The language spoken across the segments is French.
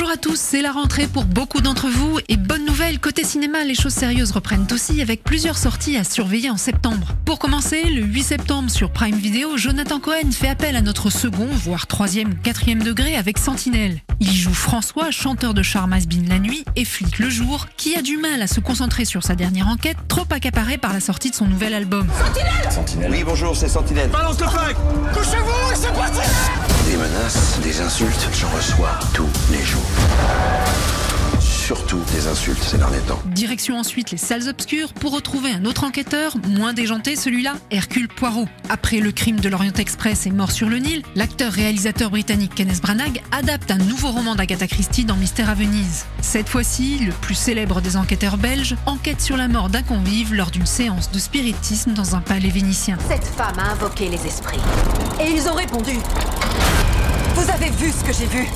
Bonjour à tous, c'est la rentrée pour beaucoup d'entre vous et bonne nouvelle, côté cinéma, les choses sérieuses reprennent aussi avec plusieurs sorties à surveiller en septembre. Pour commencer, le 8 septembre sur Prime Video, Jonathan Cohen fait appel à notre second, voire troisième ou quatrième degré avec Sentinelle. Il y joue François, chanteur de charme Asbin la nuit et flic le jour, qui a du mal à se concentrer sur sa dernière enquête, trop accaparé par la sortie de son nouvel album. Sentinelle Sentinelle Oui, bonjour, c'est Sentinelle. Balance le flingue Couchez-vous et c'est parti des insultes, j'en reçois tous les jours. Surtout des insultes ces derniers temps. Direction ensuite les salles obscures pour retrouver un autre enquêteur, moins déjanté celui-là, Hercule Poirot. Après le crime de l'Orient Express et Mort sur le Nil, l'acteur-réalisateur britannique Kenneth Branagh adapte un nouveau roman d'Agatha Christie dans Mystère à Venise. Cette fois-ci, le plus célèbre des enquêteurs belges enquête sur la mort d'un convive lors d'une séance de spiritisme dans un palais vénitien. Cette femme a invoqué les esprits. Et ils ont répondu. Avez vu ce que j'ai vu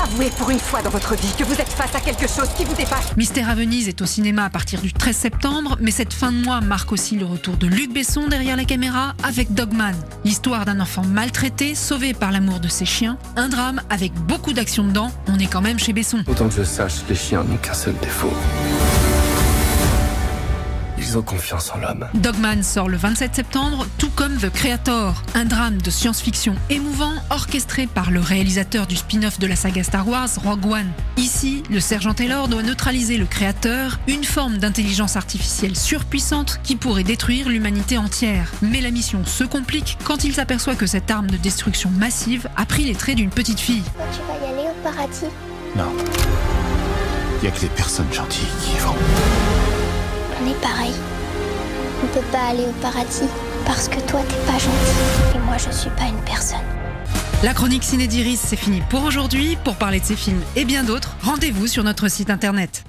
Avouez pour une fois dans votre vie que vous êtes face à quelque chose qui vous dépasse. Mystère à Venise est au cinéma à partir du 13 septembre, mais cette fin de mois marque aussi le retour de Luc Besson derrière la caméra avec Dogman. L'histoire d'un enfant maltraité, sauvé par l'amour de ses chiens. Un drame avec beaucoup d'action dedans. On est quand même chez Besson. Autant que je sache, les chiens n'ont qu'un seul défaut. Ils ont confiance en l'homme. Dogman sort le 27 septembre, tout comme The Creator, un drame de science-fiction émouvant orchestré par le réalisateur du spin-off de la saga Star Wars, Rogue One. Ici, le sergent Taylor doit neutraliser le Créateur, une forme d'intelligence artificielle surpuissante qui pourrait détruire l'humanité entière. Mais la mission se complique quand il s'aperçoit que cette arme de destruction massive a pris les traits d'une petite fille. Tu vas y aller au paradis? Non. Il y a que les personnes gentilles qui y vont. On est pareil. On peut pas aller au paradis parce que toi t'es pas gentil et moi je suis pas une personne. La chronique Ciné d'Iris, c'est fini pour aujourd'hui. Pour parler de ces films et bien d'autres, rendez-vous sur notre site internet.